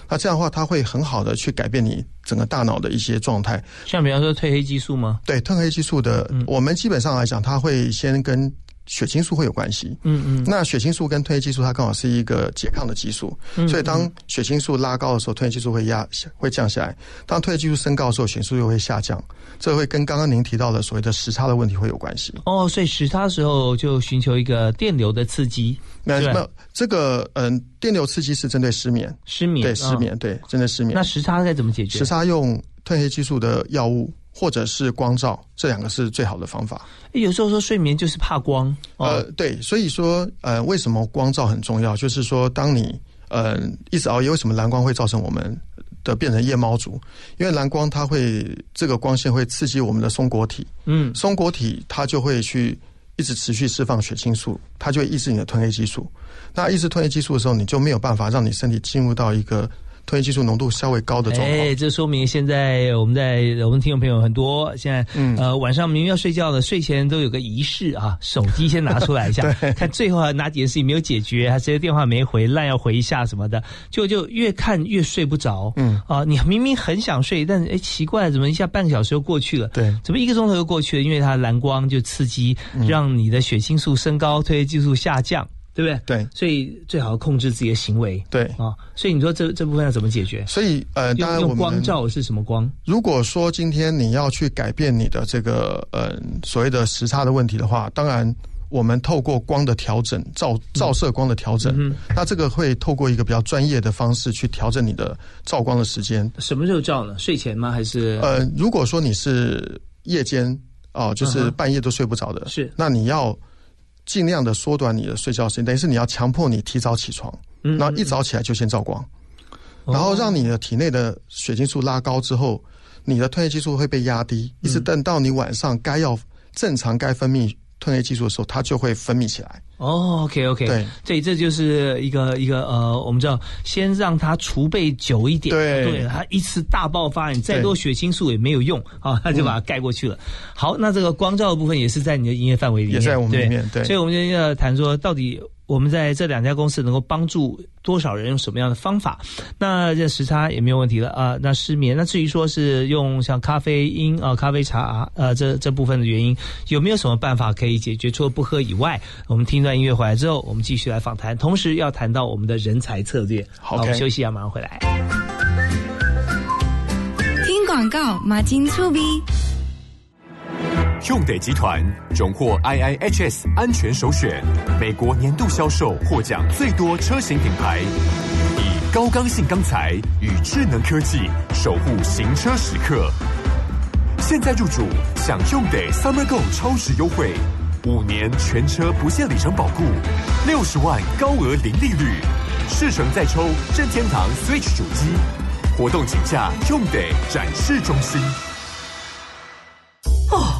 Speaker 2: 那这样的话，它会很好的去改变你整个大脑的一些状态。
Speaker 1: 像比方说褪黑激素吗？
Speaker 2: 对，褪黑激素的，我们基本上来讲，它会先跟。血清素会有关系，嗯嗯，那血清素跟褪黑激素它刚好是一个拮抗的激素，所以当血清素拉高的时候，褪黑激素会压会降下来；当褪黑激素升高的时候，血清素又会下降。这会跟刚刚您提到的所谓的时差的问题会有关系。
Speaker 1: 哦，所以时差的时候就寻求一个电流的刺激。
Speaker 2: 那那这个嗯，电流刺激是针对失眠，
Speaker 1: 失眠
Speaker 2: 对失眠对针对失眠。
Speaker 1: 那时差该怎么解决？
Speaker 2: 时差用褪黑激素的药物。或者是光照，这两个是最好的方法。
Speaker 1: 有时候说睡眠就是怕光，
Speaker 2: 呃，对，所以说，呃，为什么光照很重要？就是说，当你呃一直熬夜，为什么蓝光会造成我们的变成夜猫族？因为蓝光它会这个光线会刺激我们的松果体，嗯，松果体它就会去一直持续释放血清素，它就会抑制你的褪黑激素。那抑制褪黑激素的时候，你就没有办法让你身体进入到一个。褪黑激素浓度稍微高的状况，哎，
Speaker 1: 这说明现在我们在我们听众朋友很多，现在呃晚上明明要睡觉了，睡前都有个仪式啊，手机先拿出来一下，看最后哪几件事情没有解决，还谁的电话没回，烂要回一下什么的，就就越看越睡不着，嗯。啊，你明明很想睡，但是哎奇怪，怎么一下半个小时又过去了？
Speaker 2: 对，
Speaker 1: 怎么一个钟头又过去了？因为它蓝光就刺激，让你的血清素升高，褪黑激素下降。对不对？
Speaker 2: 对，
Speaker 1: 所以最好控制自己的行为。
Speaker 2: 对
Speaker 1: 啊，所以你说这这部分要怎么解决？
Speaker 2: 所以呃，当然我们
Speaker 1: 用光照是什么光？
Speaker 2: 如果说今天你要去改变你的这个呃所谓的时差的问题的话，当然我们透过光的调整，照照射光的调整，
Speaker 1: 嗯
Speaker 2: 那这个会透过一个比较专业的方式去调整你的照光的时间。
Speaker 1: 什么时候照呢？睡前吗？还是
Speaker 2: 呃，如果说你是夜间哦，就是半夜都睡不着的，
Speaker 1: 是
Speaker 2: 那你要尽量的缩短你的睡觉时间，等于是你要强迫你提早起床，
Speaker 1: 嗯
Speaker 2: 然后一早起来就先照光，
Speaker 1: 哦
Speaker 2: 然后让你的体内的血清素拉高之后，你的褪黑激素会被压低，
Speaker 1: 嗯
Speaker 2: 一直等到你晚上该要正常该分泌褪黑激素的时候，它就会分泌起来。
Speaker 1: 哦，OK OK，
Speaker 2: 对，
Speaker 1: 对，这就是一个一个呃，我们知道，先让它储备久一点，
Speaker 2: 对。
Speaker 1: 对，它一次大爆发，你再多血清素也没有用啊，它就把它盖过去了。好，那这个光照的部分也是在你的营业范围里面，
Speaker 2: 也在我们里面对。
Speaker 1: 所以我们今天要谈说，到底我们在这两家公司能够帮助多少人，用什么样的方法？那这时差也没有问题了啊、那失眠，那至于说是用像咖啡因啊、咖啡茶啊呃这这部分的原因，有没有什么办法可以解决？除了不喝以外，我们听一段音乐回来之后，我们继续来访谈，同时要谈到我们的人才策略。好，我们休息一下，马上回来。
Speaker 6: 听广告，马金粗逼。
Speaker 10: 用得集团荣获 IIHS 安全首选，美国年度销售获奖最多车型品牌，以高刚性钢材与智能科技守护行车时刻。现在入主享用得 Summer Go 超值优惠，五年全车不限里程保固，六十万高额零利率，试乘再抽任天堂 Switch 主机。活动请假用得展示中心。
Speaker 11: 哦，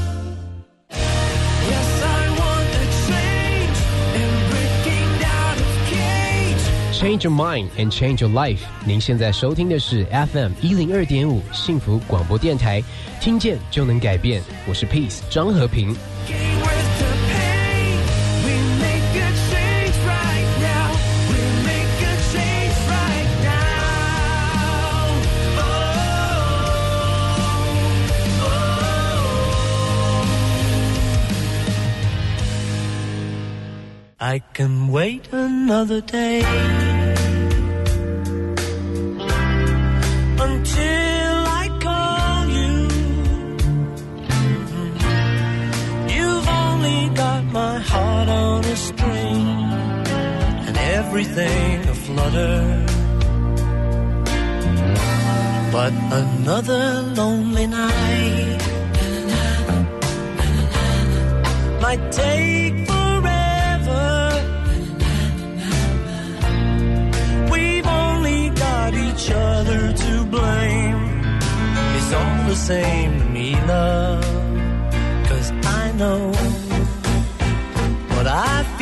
Speaker 12: Change your mind and change your life。您现在收听的是 FM 一零二点五幸福广播电台，听见就能改变。我是 Peace 张和平。
Speaker 9: I can wait another day until I call you. You've only got my heart on a string and everything aflutter. But another lonely night might take other to blame. It's all the same to me, love. Cause I know what I feel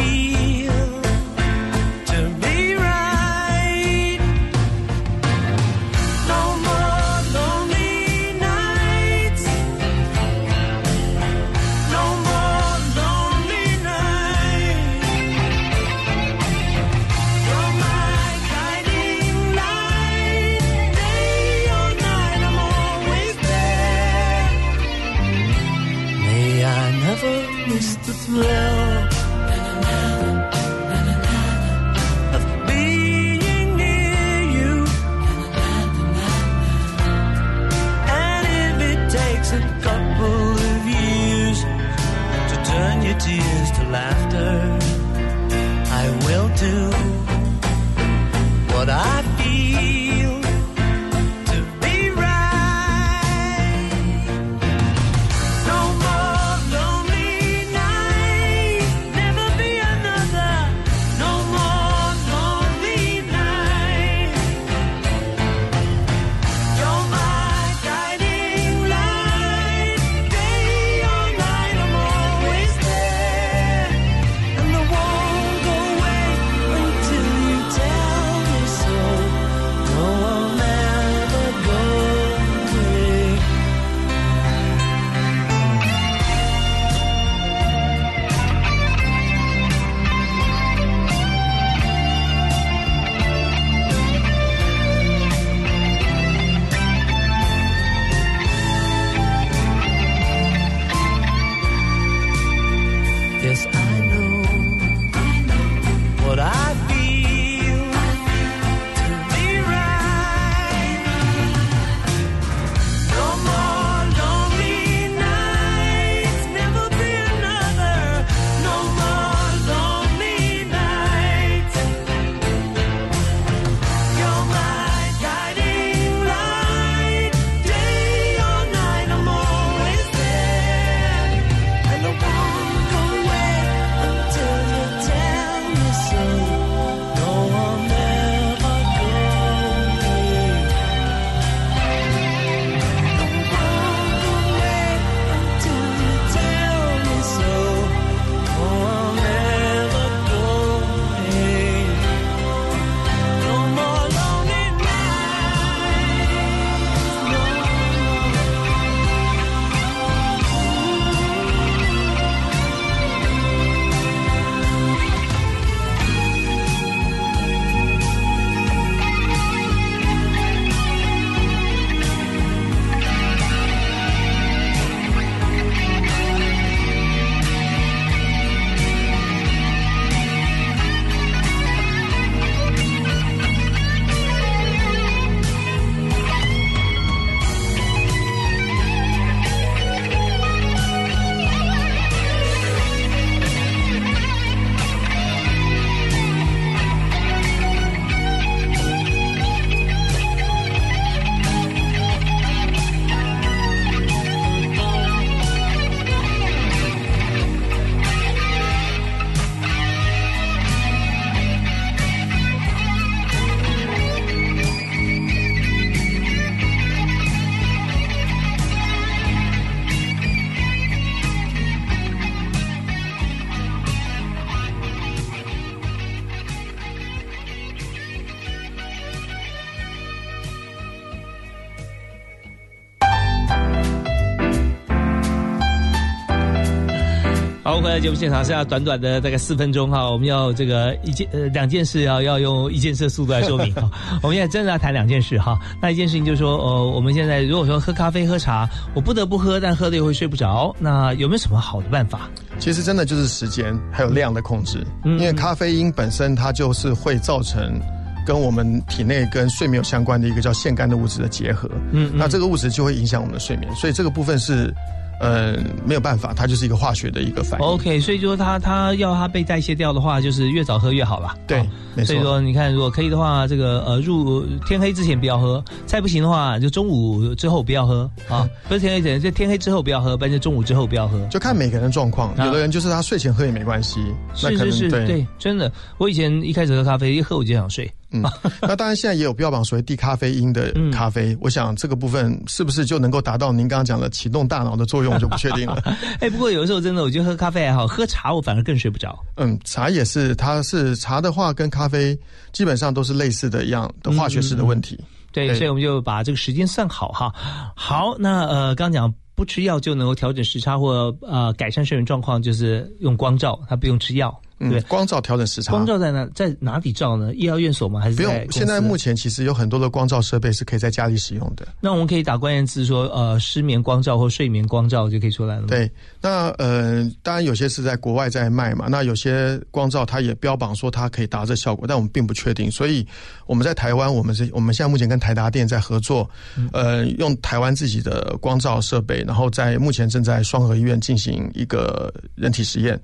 Speaker 1: 节目现场是要短短的大概四分钟哈，我们要这个一件呃两件事要要用一件事的速度来说明哈。我们现在真的要谈两件事哈。那一件事情就是说，呃，我们现在如果说喝咖啡喝茶，我不得不喝，但喝了又会睡不着，那有没有什么好的办法？
Speaker 2: 其实真的就是时间还有量的控制，因为咖啡因本身它就是会造成跟我们体内跟睡眠有相关的一个叫腺苷的物质的结合，嗯，那这个物质就会影响我们的睡眠，所以这个部分是。呃，没有办法，它就是一个化学的一个反应。
Speaker 1: OK，所以说它它要它被代谢掉的话，就是越早喝越好了。
Speaker 2: 对，没错。
Speaker 1: 所以说你看，如果可以的话，这个呃入天黑之前不要喝，再不行的话就中午之后不要喝啊。不是天黑前，就天黑之后不要喝，不然就中午之后不要喝。
Speaker 2: 就看每个人的状况，有的人就是他睡前喝也没关系。
Speaker 1: 是是是，对，真的。我以前一开始喝咖啡，一喝我就想睡。
Speaker 2: 嗯，那当然，现在也有标榜所谓低咖啡因的咖啡。我想这个部分是不是就能够达到您刚刚讲的启动大脑的作用，我就不确定了。
Speaker 1: 哎，不过有的时候真的，我觉得喝咖啡还好，喝茶我反而更睡不着。
Speaker 2: 嗯，茶也是，它是茶的话跟咖啡基本上都是类似的一样的化学式的问题。
Speaker 1: 对，所以我们就把这个时间算好哈。好，那呃，刚讲不吃药就能够调整时差或呃改善睡眠状况，就是用光照，它不用吃药。对，
Speaker 2: 光照调整时差。
Speaker 1: 光照在哪？在哪里照呢？医疗院所吗？还是
Speaker 2: 不用？现在目前其实有很多的光照设备是可以在家里使用的。
Speaker 1: 那我们可以打关键字说，呃，失眠光照或睡眠光照就可以出来了。
Speaker 2: 对，那呃，当然有些是在国外在卖嘛。那有些光照它也标榜说它可以达这效果，但我们并不确定。所以我们在台湾，我们是我们现在目前跟台达电在合作，呃，用台湾自己的光照设备，然后在目前正在双河医院进行一个人体实验，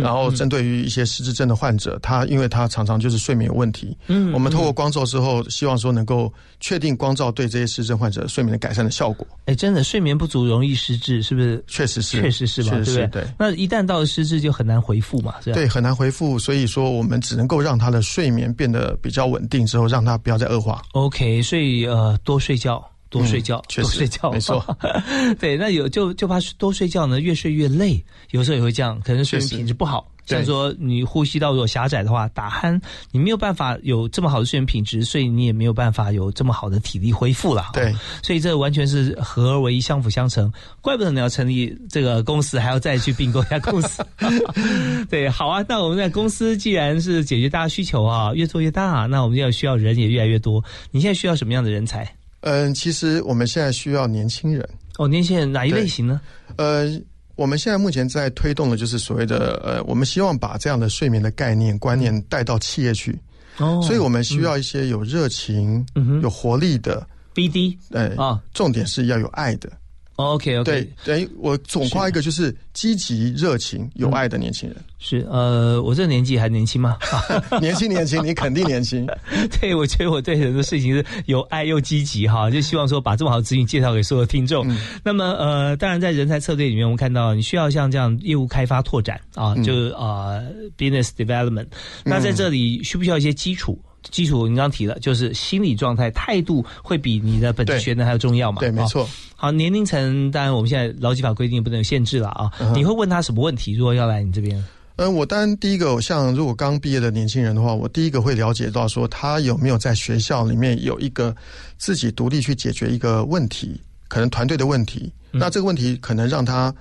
Speaker 2: 然后针对于一些。失智症的患者，他因为他常常就是睡眠有问题。嗯，我们透过光照之后，希望说能够确定光照对这些失智症患者睡眠的改善的效果。
Speaker 1: 哎，真的睡眠不足容易失智，是不是？
Speaker 2: 确实是，
Speaker 1: 确实是吧？对不对？
Speaker 2: 对。
Speaker 1: 那一旦到了失智，就很难回复嘛？
Speaker 2: 对，很难回复。所以说，我们只能够让他的睡眠变得比较稳定之后，让他不要再恶化。
Speaker 1: OK，所以呃，多睡觉，多睡觉，多睡觉，
Speaker 2: 没错。
Speaker 1: 对，那有就就怕多睡觉呢，越睡越累，有时候也会这样，可能睡眠品质不好。像说你呼吸道如果狭窄的话，打鼾，你没有办法有这么好的睡眠品质，所以你也没有办法有这么好的体力恢复了。
Speaker 2: 对，
Speaker 1: 所以这完全是合而为一，相辅相成。怪不得你要成立这个公司，还要再去并购一家公司。对，好啊，那我们在公司既然是解决大家需求啊，越做越大，那我们要需要人也越来越多。你现在需要什么样的人才？
Speaker 2: 嗯，其实我们现在需要年轻人。
Speaker 1: 哦，年轻人哪一类型呢？
Speaker 2: 呃。我们现在目前在推动的就是所谓的呃，我们希望把这样的睡眠的概念观念带到企业去，哦，所以我们需要一些有热情、有活力的
Speaker 1: BD，
Speaker 2: 对啊，重点是要有爱的。
Speaker 1: OK OK，
Speaker 2: 对，等于我总夸一个就是积极、热情、有爱的年轻人。
Speaker 1: 是呃，我这个年纪还年轻吗？
Speaker 2: 年轻年轻，你肯定年轻。
Speaker 1: 对，我觉得我对很多事情是有爱又积极哈，就希望说把这么好的资讯介绍给所有听众。那么呃，当然在人才策略里面，我们看到你需要像这样业务开发拓展啊，就是啊，business development。那在这里需不需要一些基础？基础你刚提了，就是心理状态、态度会比你的本职学能还要重要嘛？
Speaker 2: 对，没错。
Speaker 1: 好，年龄层当然我们现在劳基法规定不能有限制了啊。你会问他什么问题？如果要来你这边？
Speaker 2: 嗯，我当然第一个，像如果刚毕业的年轻人的话，我第一个会了解到说他有没有在学校里面有一个自己独立去解决一个问题，可能团队的问题。那这个问题可能让他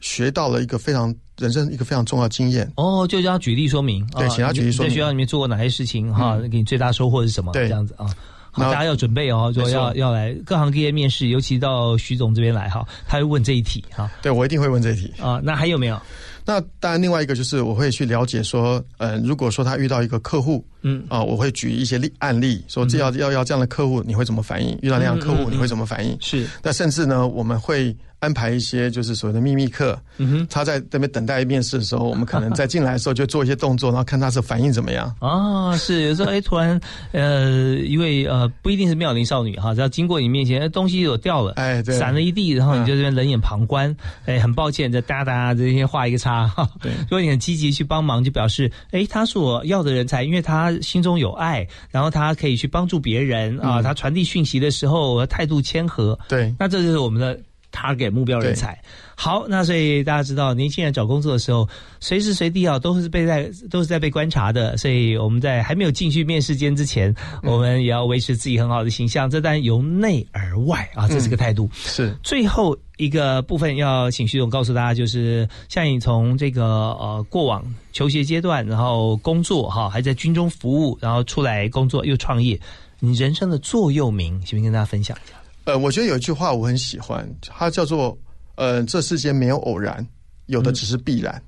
Speaker 2: 学到了一个非常。人生一个非常重要经验
Speaker 1: 哦，就叫他举例说明，
Speaker 2: 对，请他举例说明，
Speaker 1: 在学校里面做过哪些事情哈，给你最大收获是什么？
Speaker 2: 对，
Speaker 1: 这样子啊，好，大家要准备哦，说要要来各行各业面试，尤其到徐总这边来哈，他会问这一题哈，
Speaker 2: 对我一定会问这一题
Speaker 1: 啊。那还有没有？
Speaker 2: 那当然，另外一个就是我会去了解说，呃，如果说他遇到一个客户，嗯啊，我会举一些例案例，说这要要要这样的客户，你会怎么反应？遇到那样客户，你会怎么反应？
Speaker 1: 是，
Speaker 2: 那甚至呢，我们会。安排一些就是所谓的秘密课，嗯哼他在那边等待面试的时候，我们可能在进来的时候就做一些动作，然后看他是反应怎么样。
Speaker 1: 啊，是有时候哎，突然呃，一位呃，不一定是妙龄少女哈，只要经过你面前，东西有掉了，
Speaker 2: 哎，
Speaker 1: 散了一地，然后你就这边冷眼旁观，哎，很抱歉，这哒哒这些画一个叉。
Speaker 2: 对，如
Speaker 1: 果你很积极去帮忙，就表示哎，他是我要的人才，因为他心中有爱，然后他可以去帮助别人啊，他传递讯息的时候态度谦和。
Speaker 2: 对，
Speaker 1: 那这就是我们的。Target 目标人才。好，那所以大家知道，年轻人找工作的时候，随时随地啊都是被在都是在被观察的。所以我们在还没有进去面试间之前，我们也要维持自己很好的形象。这当然由内而外啊，这是个态度。
Speaker 2: 是
Speaker 1: 最后一个部分要请徐总告诉大家，就是像你从这个呃过往求学阶段，然后工作哈，还在军中服务，然后出来工作又创业，你人生的座右铭，行不行？跟大家分享一下。
Speaker 2: 呃，我觉得有一句话我很喜欢，它叫做。呃，这世间没有偶然，有的只是必然。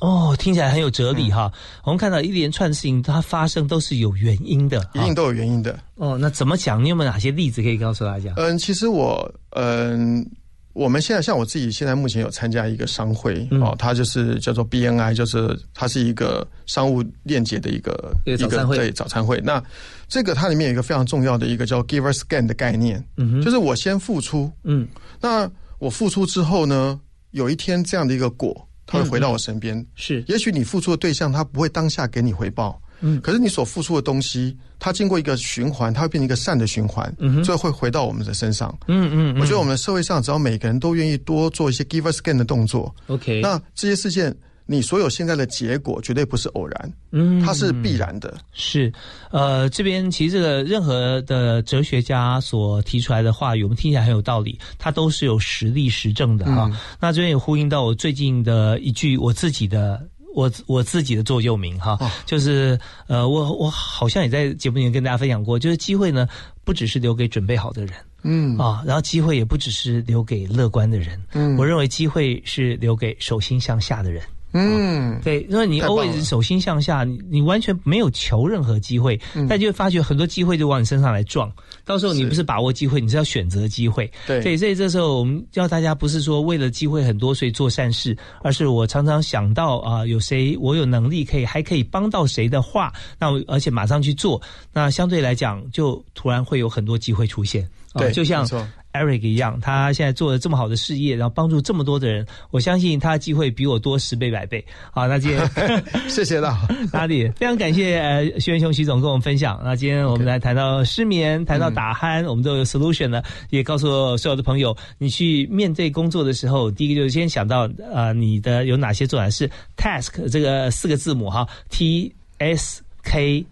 Speaker 1: 哦，听起来很有哲理哈。我们看到一连串事情，它发生都是有原因的，
Speaker 2: 一定都有原因的。
Speaker 1: 哦，那怎么讲？你有没有哪些例子可以告诉大家？
Speaker 2: 嗯，其实我，嗯，我们现在像我自己，现在目前有参加一个商会哦，它就是叫做 BNI，就是它是一个商务链接的一个
Speaker 1: 一个对
Speaker 2: 早餐会。那这个它里面有一个非常重要的一个叫 Giver Scan 的概念，嗯，就是我先付出，嗯，那。我付出之后呢，有一天这样的一个果，它会回到我身边。
Speaker 1: 是，
Speaker 2: 也许你付出的对象他不会当下给你回报，嗯，可是你所付出的东西，它经过一个循环，它会变成一个善的循环，嗯，最后会回到我们的身上。嗯嗯，我觉得我们社会上只要每个人都愿意多做一些 give us gain 的动作
Speaker 1: ，OK，
Speaker 2: 那这些事件。你所有现在的结果绝对不是偶然，嗯，它是必然的。
Speaker 1: 是，呃，这边其实这个任何的哲学家所提出来的话语，我们听起来很有道理，它都是有实例实证的哈。那这边也呼应到我最近的一句我自己的我我自己的座右铭哈，就是呃，我我好像也在节目里面跟大家分享过，就是机会呢不只是留给准备好的人，嗯啊，然后机会也不只是留给乐观的人，嗯，我认为机会是留给手心向下的人。嗯，对，因为你 always 手心向下，你你完全没有求任何机会，但就会发觉很多机会就往你身上来撞。到时候你不是把握机会，你是要选择机会。
Speaker 2: 对，
Speaker 1: 所以这时候我们教大家不是说为了机会很多所以做善事，而是我常常想到啊，有谁我有能力可以还可以帮到谁的话，那我而且马上去做，那相对来讲就突然会有很多机会出现。
Speaker 2: 对，
Speaker 1: 就像。Eric 一样，他现在做了这么好的事业，然后帮助这么多的人，我相信他的机会比我多十倍百倍。好，那今天
Speaker 2: 谢谢了，
Speaker 1: 哪里非常感谢呃徐元雄徐总跟我们分享。那今天我们来谈到失眠，谈到打鼾，我们都有 solution 了，也告诉所有的朋友，你去面对工作的时候，第一个就是先想到呃你的有哪些做法是 task 这个四个字母哈，T S K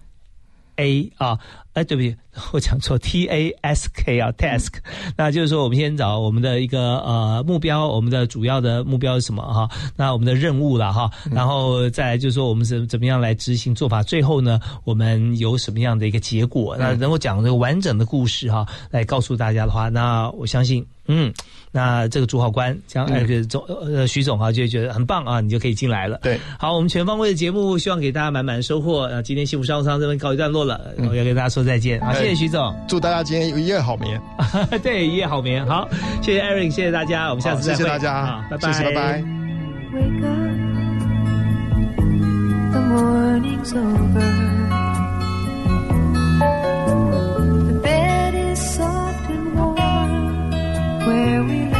Speaker 1: A 啊。哎，对不起，我讲错，T A S K 啊，task，那就是说，我们先找我们的一个呃目标，我们的主要的目标是什么哈？那我们的任务了哈，然后再来就是说，我们怎怎么样来执行做法？最后呢，我们有什么样的一个结果？那能够讲这个完整的故事哈，来告诉大家的话，那我相信，嗯，那这个主考官将艾克总呃徐总哈就觉得很棒啊，你就可以进来了。
Speaker 2: 对，
Speaker 1: 好，我们全方位的节目，希望给大家满满的收获。那今天幸福商务舱这边告一段落了，我要跟大家说。再见，好，谢谢徐总，
Speaker 2: 祝大家今天一夜好眠。
Speaker 1: 对，一夜好眠。好，谢谢 Eric，谢谢大家，我们下次再会。
Speaker 2: 谢谢大家，
Speaker 1: 拜拜，
Speaker 2: 谢谢，拜拜。
Speaker 13: lying where we live.